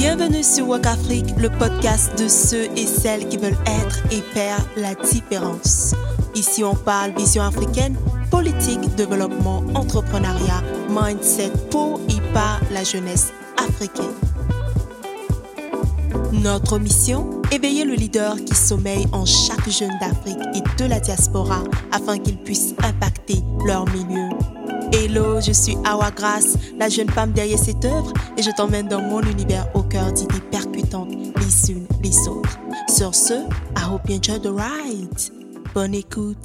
Bienvenue sur Walk Afrique, le podcast de ceux et celles qui veulent être et faire la différence. Ici, on parle vision africaine, politique, développement, entrepreneuriat, mindset pour et par la jeunesse africaine. Notre mission Éveiller le leader qui sommeille en chaque jeune d'Afrique et de la diaspora afin qu'ils puissent impacter leur milieu. Hello, je suis Awa Grace, la jeune femme derrière cette œuvre, et je t'emmène dans mon univers au cœur d'idées percutantes les unes les autres. Sur ce, I hope you enjoy the ride. Bonne écoute.